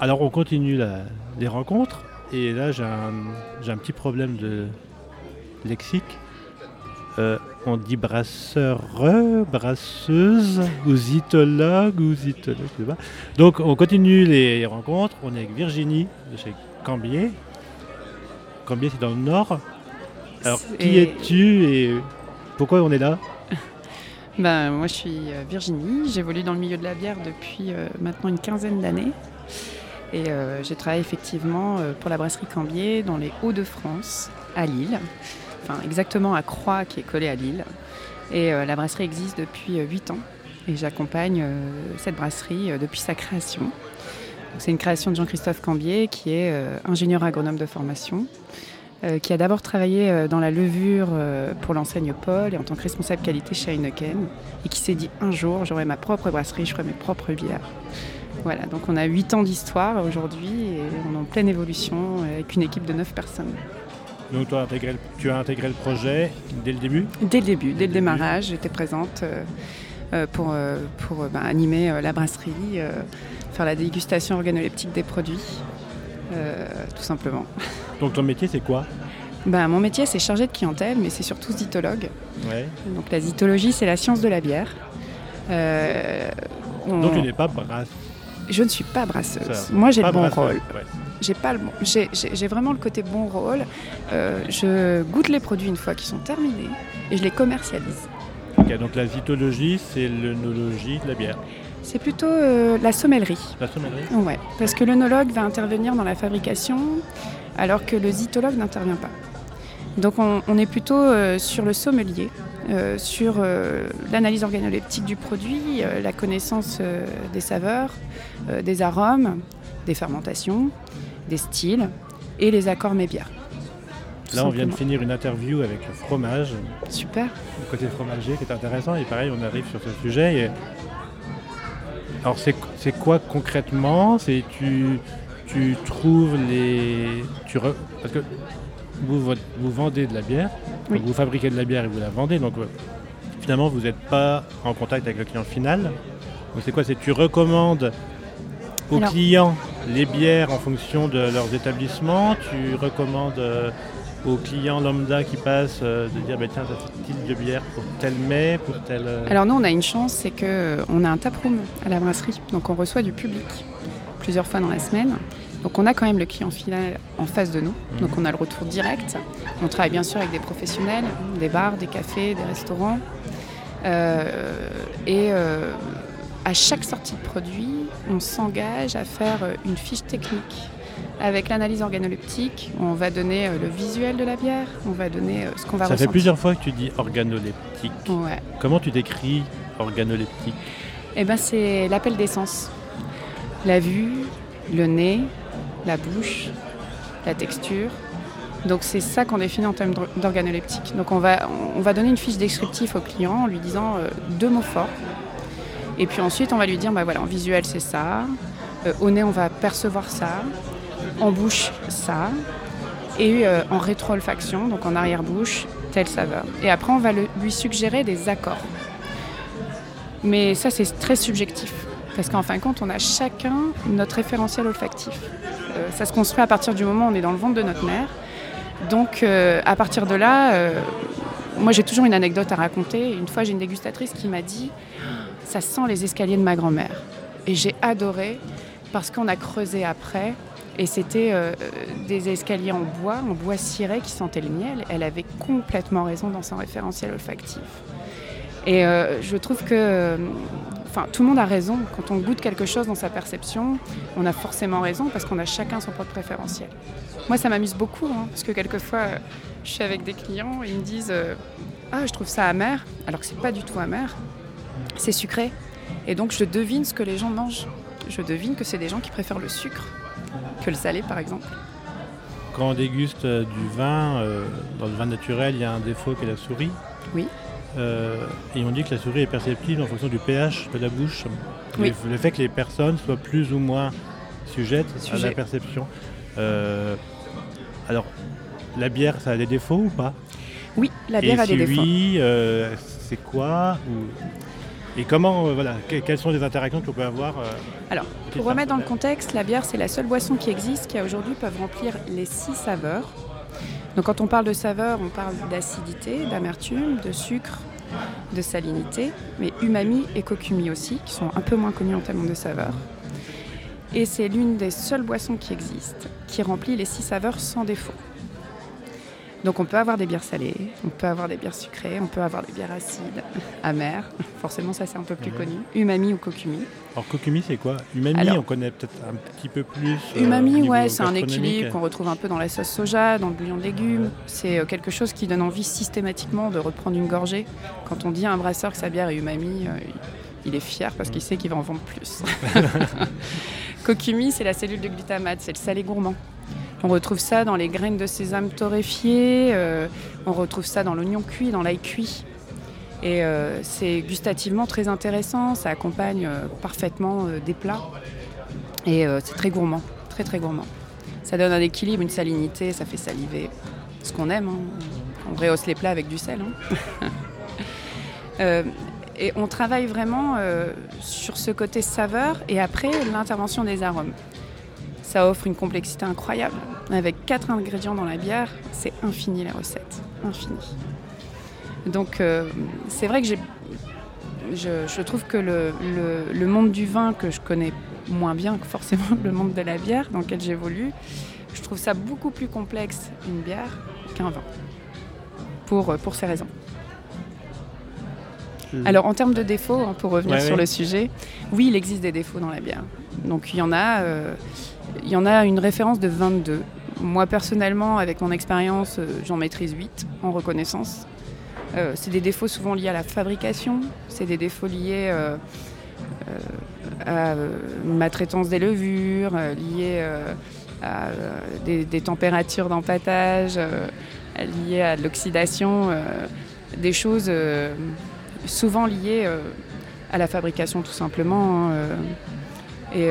Alors on continue la- les rencontres et là j'ai un, j'ai un petit problème de lexique. Euh, on dit brasseur, brasseuse, ou zytologue, ou zytologue, je sais pas. Donc on continue les rencontres. On est avec Virginie de chez Cambier. Cambier c'est dans le nord. Alors qui es-tu et pourquoi on est là? Ben, moi, je suis euh, Virginie. J'évolue dans le milieu de la bière depuis euh, maintenant une quinzaine d'années. Et euh, j'ai travaillé effectivement euh, pour la brasserie Cambier dans les Hauts-de-France, à Lille. Enfin, exactement à Croix, qui est collée à Lille. Et la brasserie existe depuis 8 ans. Et j'accompagne cette brasserie depuis sa création. C'est une création de Jean-Christophe Cambier, qui est ingénieur agronome de formation, qui a d'abord travaillé euh, dans la levure euh, pour l'enseigne Paul et en tant que responsable qualité chez Heineken, et qui s'est dit un jour, j'aurai ma propre brasserie, je ferai mes propres bières. Voilà, donc on a 8 ans d'histoire aujourd'hui et on est en pleine évolution euh, avec une équipe de 9 personnes. Donc toi, intégré tu as intégré le projet dès le début? Dès le début, dès le démarrage, j'étais présente euh, euh, pour, euh, pour euh, bah, animer euh, la brasserie, euh, faire la dégustation organoleptique des produits, euh, tout simplement. Donc ton métier c'est quoi? Bah, mon métier, c'est chargé de clientèle, mais c'est surtout zytologue. Ouais. Donc la zytologie, c'est la science de la bière. Euh, on- Donc tu n'es pas brasse. Je ne suis pas brasseuse. Ça, Moi, j'ai le bon brasseuse, rôle. ouais. J'ai pas le bon. J'ai, vraiment le côté bon rôle. Euh, je goûte les produits une fois qu'ils sont terminés et je les commercialise. Ok, donc la zytologie, c'est l'œnologie de la bière. C'est plutôt euh, la sommellerie. La sommellerie Ouais, parce que l'œnologue va intervenir dans la fabrication alors que le zytologue n'intervient pas. Donc on, on est plutôt euh, sur le sommelier, euh, sur euh, l'analyse organoleptique du produit, la connaissance des saveurs, des arômes, des fermentations, des styles et les accords mébières. Là, on vient de finir une interview avec le fromage, Super. le côté fromager qui est intéressant. Et pareil, on arrive sur ce sujet. et- Alors, c'est c'est quoi concrètement? C'est tu, tu trouves les. Tu re- Parce que vous, vous vendez de la bière, Oui. vous fabriquez de la bière et vous la vendez. Donc, euh, finalement, vous n'êtes pas en contact avec le client final. Donc, c'est quoi? C'est tu recommandes aux Alors- clients les bières en fonction de leurs établissements? Tu recommandes euh, aux clients lambda qui passent euh, de dire bah, tiens, ça ce type de bière pour tel mets, pour tel. euh, Alors nous, on a une chance, c'est qu'on a un taproom à la brasserie, donc on reçoit du public plusieurs fois dans la semaine. Donc on a quand même le client final en face de nous, donc on a le retour direct. On travaille bien sûr avec des professionnels, des bars, des cafés, des restaurants. Euh, et euh, à chaque sortie de produit, on s'engage à faire euh, une fiche technique avec l'analyse organoleptique. On va donner euh, le visuel de la bière, on va donner euh, ce qu'on va ça fait ressentir. plusieurs fois que tu dis organoleptique. Ouais. Comment tu décris organoleptique? Eh ben, c'est l'appel des sens. La vue, le nez, la bouche, la texture. Donc c'est ça qu'on définit en termes d'or- d'organoleptique. Donc on va, on va donner une fiche descriptive au client en lui disant euh, deux mots forts. Et puis ensuite on va lui dire, bah voilà, en visuel c'est ça, Euh, au nez on va percevoir ça, en bouche ça, et euh, en rétro-olfaction, donc en arrière-bouche, telle saveur. Et après on va lui suggérer des accords. Mais ça, c'est très subjectif. Parce qu'en fin de compte, on a chacun notre référentiel olfactif. Euh, ça se construit à partir du moment où on est dans le ventre de notre mère. Donc, euh, à partir de là, euh, moi, j'ai toujours une anecdote à raconter. Une fois, j'ai une dégustatrice qui m'a dit Ça sent les escaliers de ma grand-mère. Et j'ai adoré parce qu'on a creusé après. Et c'était euh, des escaliers en bois, en bois ciré qui sentaient le miel. Elle avait complètement raison dans son référentiel olfactif. Et euh, je trouve que euh, enfin, tout le monde a raison. Quand on goûte quelque chose dans sa perception, on a forcément raison parce qu'on a chacun son propre préférentiel. Moi, ça m'amuse beaucoup hein, parce que quelquefois, je suis avec des clients et ils me disent Ah, je trouve ça amer, alors que c'est pas du tout amer. C'est sucré. Et donc, je devine ce que les gens mangent. Je devine que c'est des gens qui préfèrent le sucre que le salé, par exemple. Quand on déguste euh, du vin, euh, dans le vin naturel, il y a un défaut qui est la souris. Oui. Euh, et on dit que la souris est perceptible en fonction du pH de la bouche. Oui. Le, le fait que les personnes soient plus ou moins sujettes à la perception. Euh, alors, la bière, ça a des défauts ou pas? Oui, la bière Et a des défauts. oui, c'est quoi ou- Et comment, euh, voilà, que- quelles sont les interactions qu'on peut avoir euh, Alors, pour remettre dans le contexte, la bière, c'est la seule boisson qui existe qui, aujourd'hui, peuvent remplir les six saveurs. Donc, quand on parle de saveurs, on parle d'acidité, d'amertume, de sucre, de salinité, mais umami et kokumi aussi, qui sont un peu moins connus en termes de saveurs. Et c'est l'une des seules boissons qui existent qui remplit les six saveurs sans défaut. Donc on peut avoir des bières salées, on peut avoir des bières sucrées, on peut avoir des bières acides, amères. Forcément, ça c'est un peu plus connu. Umami ou kokumi. Alors, kokumi, c'est quoi? Umami, Alors- on connaît peut-être un petit peu plus. euh, Umami, ouais, c'est un équilibre qu'on retrouve un peu dans la sauce soja, dans le bouillon de légumes. C'est euh, quelque chose qui donne envie systématiquement de reprendre une gorgée. Quand on dit à un brasseur que sa bière est umami, euh, il est fier parce qu'il sait qu'il va en vendre plus. Kokumi, c'est la cellule de glutamate, c'est le salé gourmand. On retrouve ça dans les graines de sésame torréfiées, euh, on retrouve ça dans l'oignon cuit, dans l'ail cuit. Et euh, c'est gustativement très intéressant, ça accompagne euh, parfaitement des plats. Et c'est très gourmand, très très gourmand. Ça donne un équilibre, une salinité, ça fait saliver. Ce qu'on aime, hein. on rehausse les plats avec du sel. hein. Et on travaille vraiment sur ce côté saveur et après l'intervention des arômes. Ça offre une complexité incroyable. Avec quatre ingrédients dans la bière, c'est infini les recettes, infini. Donc euh, c'est vrai que j'ai, je, je trouve que le, le- le monde du vin que je connais moins bien que forcément le monde de la bière dans lequel j'évolue, je trouve ça beaucoup plus complexe une bière qu'un vin. Pour, pour ces raisons. Alors en termes de défauts, hein, pour revenir Ouais, sur le sujet, oui, il existe des défauts dans la bière. Donc il y en a, euh, il y en a une référence de 22. Moi personnellement, avec mon expérience, euh, j'en maîtrise 8 en reconnaissance. Euh, c'est des défauts souvent liés à la fabrication, c'est des défauts liés euh, à euh, ma traitance des levures, liés à des, températures d'empattage, euh, liés à de l'oxydation, des choses souvent liées à la fabrication tout simplement. hein,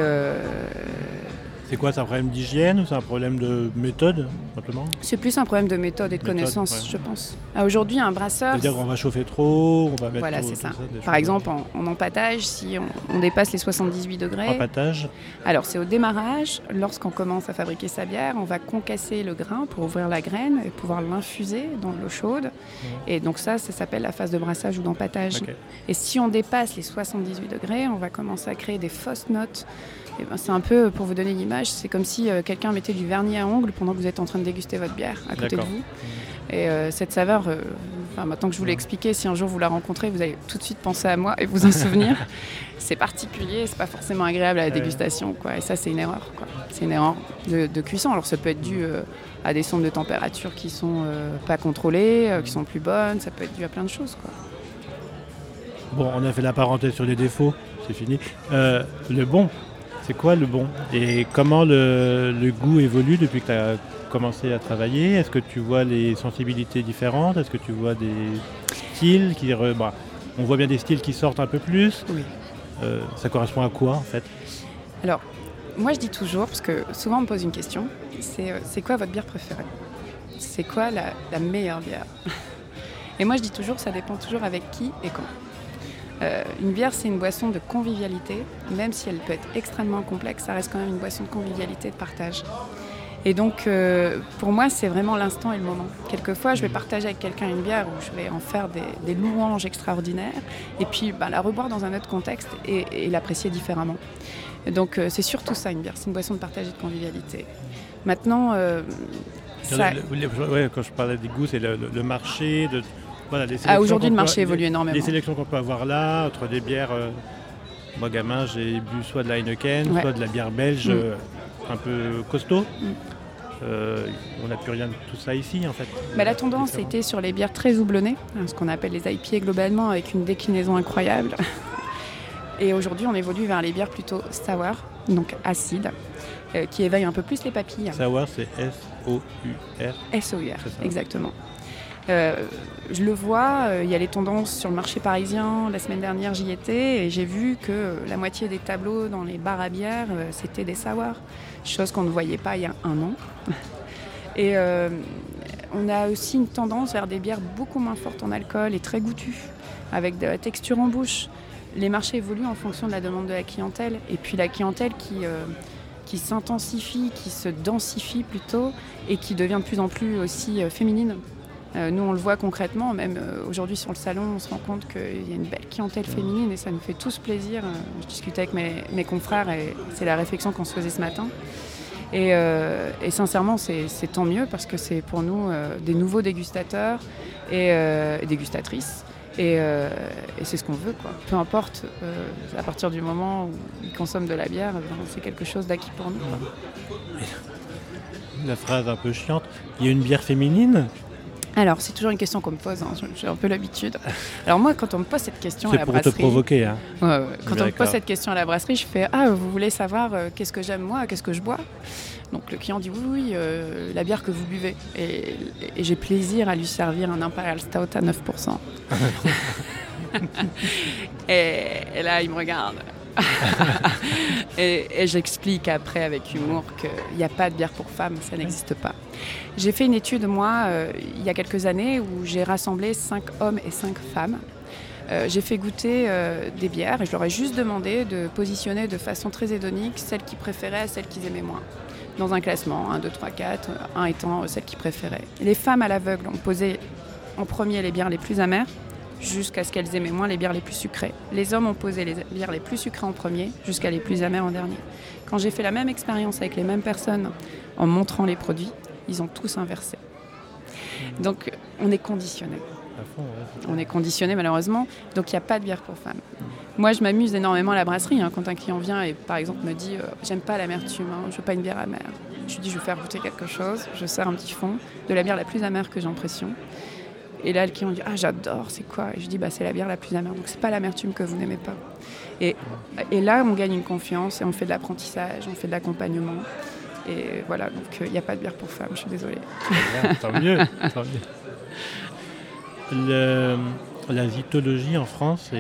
C'est quoi C'est un problème d'hygiène ou c'est un problème de méthode, simplement c'est plus un problème de méthode et de Méthode, connaissance, ouais. je pense. Ah, Aujourd'hui, un brasseur, C'est-à-dire qu'on va chauffer trop, on va mettre Voilà, c'est ça. par exemple, en, en empattage, si on, on dépasse les 78 degrés, Empattage alors c'est au démarrage, lorsqu'on commence à fabriquer sa bière, on va concasser le grain pour ouvrir la graine et pouvoir l'infuser dans l'eau chaude. Et donc ça, ça s'appelle la phase de brassage ou d'empattage. Ok. Et si on dépasse les 78 degrés, on va commencer à créer des fausses notes. Et ben, c'est un peu, pour vous donner une image, c'est comme si euh, quelqu'un mettait du vernis à ongles pendant que vous êtes en train de déguster votre bière à côté de vous. Et euh, cette saveur, euh, enfin, maintenant que je vous l'ai expliqué, si un jour vous la rencontrez, vous allez tout de suite penser à moi et vous en souvenir. c'est particulier, c'est pas forcément agréable à la dégustation. Quoi. Et ça, c'est une erreur. C'est une erreur de, de cuisson. Alors ça peut être dû euh, à des sondes de température qui sont euh, pas contrôlées, euh, qui sont plus bonnes. Ça peut être dû à plein de choses. Quoi. Bon, on a fait la parenthèse sur les défauts, c'est fini. Euh, le bon, c'est quoi le bon Et comment le, le goût évolue depuis que tu as commencé à travailler Est-ce que tu vois les sensibilités différentes Est-ce que tu vois des styles qui... re- bah, on voit bien des styles qui sortent un peu plus. Oui. Euh, ça correspond à quoi en fait Alors, moi je dis toujours, parce que souvent on me pose une question, c'est euh, c'est quoi votre bière préférée? C'est quoi la, la meilleure bière? Et moi je dis toujours, ça dépend toujours avec qui et quand. Euh, une bière, c'est une boisson de convivialité, même si elle peut être extrêmement complexe, ça reste quand même une boisson de convivialité, de partage. Et donc, euh, pour moi, c'est vraiment l'instant et le moment. Quelquefois, je vais partager avec quelqu'un une bière où je vais en faire des, des louanges extraordinaires, et puis bah, la reboire dans un autre contexte et, et l'apprécier différemment. Et donc, euh, c'est surtout ça, une bière. C'est une boisson de partage et de convivialité. Maintenant, ça- Le- le- le- ouais, Quand je parlais des goûts, c'est le, le- le marché. De, voilà, Ah, aujourd'hui, le peut- marché évolue les- énormément. Les sélections qu'on peut avoir là, entre des bières. euh, moi, gamin, j'ai bu soit de la Heineken, Ouais. soit de la bière belge Mm. euh, un peu costaud. Mm. Euh, on n'a plus rien de tout ça ici, en fait. Bah, la tendance était sur les bières très houblonnées, hein, ce qu'on appelle les IPA globalement, avec une déclinaison incroyable. Et aujourd'hui, on évolue vers les bières plutôt sour, donc acides, euh, qui éveillent un peu plus les papilles. Savoir, c'est S-O-U-R. SOUR, exactement. Euh, je le vois, euh, il y a les tendances sur le marché parisien. La semaine dernière, j'y étais et j'ai vu que euh, la moitié des tableaux dans les bars à bière, c'était des sour, chose qu'on ne voyait pas il y a un an. Et on a aussi une tendance vers des bières beaucoup moins fortes en alcool et très goûtues, avec de la texture en bouche. les marchés évoluent en fonction de la demande de la clientèle. Et puis la clientèle qui, s'intensifie, qui se densifie plutôt, et qui devient de plus en plus aussi féminine. Euh, nous, on le voit concrètement, même aujourd'hui sur le salon, on se rend compte qu'il y a une belle clientèle féminine et ça nous fait tous plaisir. je discutais avec mes, confrères et c'est la réflexion qu'on se faisait ce matin. Et, sincèrement, c'est tant mieux parce que c'est pour nous des nouveaux dégustateurs et dégustatrices. Euh, et, c'est ce qu'on veut. Peu importe, euh, à partir du moment où ils consomment de la bière, eh c'est quelque chose d'acquis pour nous. La phrase un peu chiante, il y a une bière féminine? Alors, c'est toujours une question qu'on me pose, hein. j'ai un peu l'habitude. Alors moi, quand on me pose cette question à la pour brasserie... te provoquer, hein. Quand on me pose cette question à la brasserie, je fais « Ah, vous voulez savoir euh, qu'est-ce que j'aime moi, qu'est-ce que je bois ?» Donc le client dit oui, oui, euh, la bière que vous buvez. Et, j'ai plaisir à lui servir un Imperial Stout à 9%. et, là, il me regarde. et, j'explique après avec humour qu'il n'y a pas de bière pour femmes, ça n'existe pas. J'ai fait une étude, moi, euh, il y a quelques années, où j'ai rassemblé 5 hommes et 5 femmes. Euh, j'ai fait goûter des bières et je leur ai juste demandé de positionner de façon très hédonique celles qu'ils préféraient celles qu'ils aimaient moins dans un classement, 1, 2, 3, 4, 1 étant celle qu'ils préféraient. Les femmes à l'aveugle ont posé en premier les bières les plus amères, jusqu'à ce qu'elles aimaient moins les bières les plus sucrées. Les hommes ont posé les bières les plus sucrées en premier, jusqu'à les plus amères en dernier. Quand j'ai fait la même expérience avec les mêmes personnes en montrant les produits, ils ont tous inversé. Donc on est conditionné. On est conditionné malheureusement, donc il n'y a pas de bière pour femmes. Moi, je m'amuse énormément à la brasserie. Hein, quand un client vient et, par exemple, me dit euh, J'aime pas l'amertume, hein, je veux pas une bière amère. Je lui dis Je vais faire goûter quelque chose. Je sers un petit fond de la bière la plus amère que j'ai en pression. Et là, le client dit Ah, j'adore, c'est quoi? Et je dis bah, C'est la bière la plus amère. Donc, c'est pas l'amertume que vous n'aimez pas. Et, et, là, on gagne une confiance et on fait de l'apprentissage, on fait de l'accompagnement. Et voilà, donc il n'y a pas de bière pour femmes, je suis désolée. tant mieux, tant mieux. Le, la zytologie en France,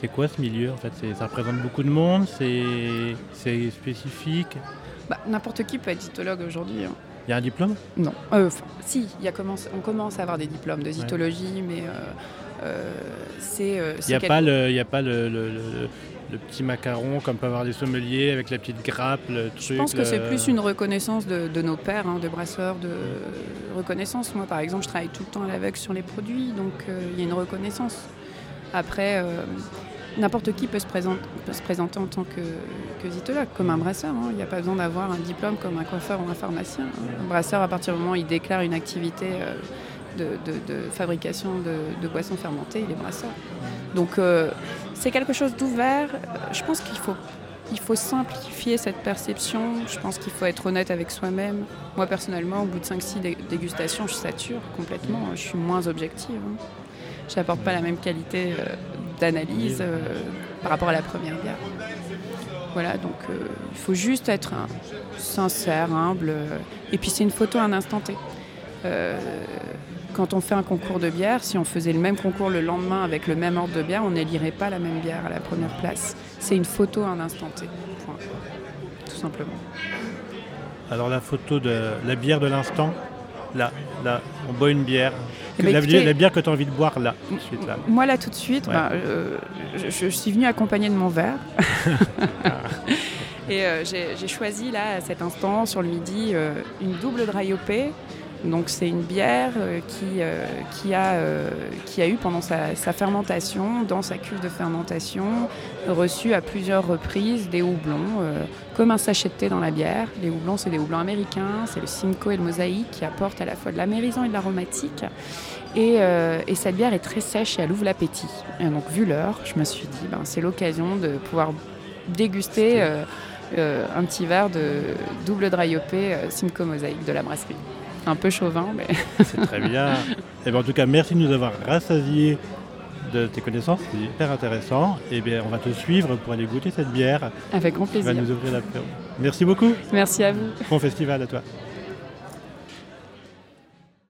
c'est quoi ce milieu en fait? Ça représente beaucoup de monde C'est spécifique? Bah, N'importe qui peut être zytologue aujourd'hui. Hein. Il y a un diplôme? Non. Euh, si, y a commence, on commence à avoir des diplômes de zytologie, mais euh, euh, c'est. Il n'y a, pas le, y a pas le, le petit macaron comme peut avoir des sommeliers avec la petite grappe, le truc. Je pense que c'est plus une reconnaissance de, nos pères, hein, de brasseurs, de reconnaissance. Moi, par exemple, je travaille tout le temps à l'aveugle sur les produits, donc euh, il y a une reconnaissance. Après, euh, n'importe qui peut se, présenter, se, présenter en tant que, que comme un brasseur. Hein. Il n'y a pas besoin d'avoir un diplôme comme un coiffeur ou un pharmacien. Hein. Un brasseur, à partir du moment où il déclare une activité euh, de, fabrication de, boissons fermentées, il est brasseur. Donc c'est quelque chose d'ouvert. Je pense qu'il faut, il faut simplifier cette perception. Je pense qu'il faut être honnête avec soi-même. Moi, personnellement, au bout de 5-6 dégustations, je sature complètement. Je suis moins objective. Hein. Je n'apporte pas la même qualité euh, d'analyse euh, par rapport à la première bière. Voilà, donc euh, il faut juste être sincère, humble. et puis c'est une photo à un instant T quand on fait un concours de bière, si on faisait le même concours le lendemain avec le même ordre de bière, on n'élirait pas la même bière à la première place. C'est une photo à un instant T. Point. Tout simplement. Alors la photo de la bière de l'instant, là, là, on boit une bière. Eh ben, la, bière que tu as envie de boire là, tout de suite là. Moi là tout de suite, ben, euh, je, suis venue accompagnée de mon verre. Et euh, j'ai choisi là à cet instant sur le midi euh, une double dry donc c'est une bière euh, qui, euh, qui, a, euh, qui a eu pendant sa, fermentation, dans sa cuve de fermentation, reçu à plusieurs reprises des houblons, comme un sachet de thé dans la bière. Les houblons, c'est des houblons américains, c'est le Simcoe et le Mosaïque qui apportent à la fois de l'amérisant et de l'aromatique. Et, et, cette bière est très sèche et elle ouvre l'appétit. Et donc vu l'heure, je me suis dit, ben, c'est l'occasion de pouvoir déguster un petit verre de double dry Simcoe Mosaïque de la brasserie un peu chauvin. Mais... C'est très bien. Et eh ben, en tout cas, merci de nous avoir rassasié de tes connaissances, c'est hyper intéressant. Et eh bien, on va te suivre pour aller goûter cette bière. Avec grand plaisir. va nous ouvrir la Merci beaucoup. Merci à vous. Bon festival à toi.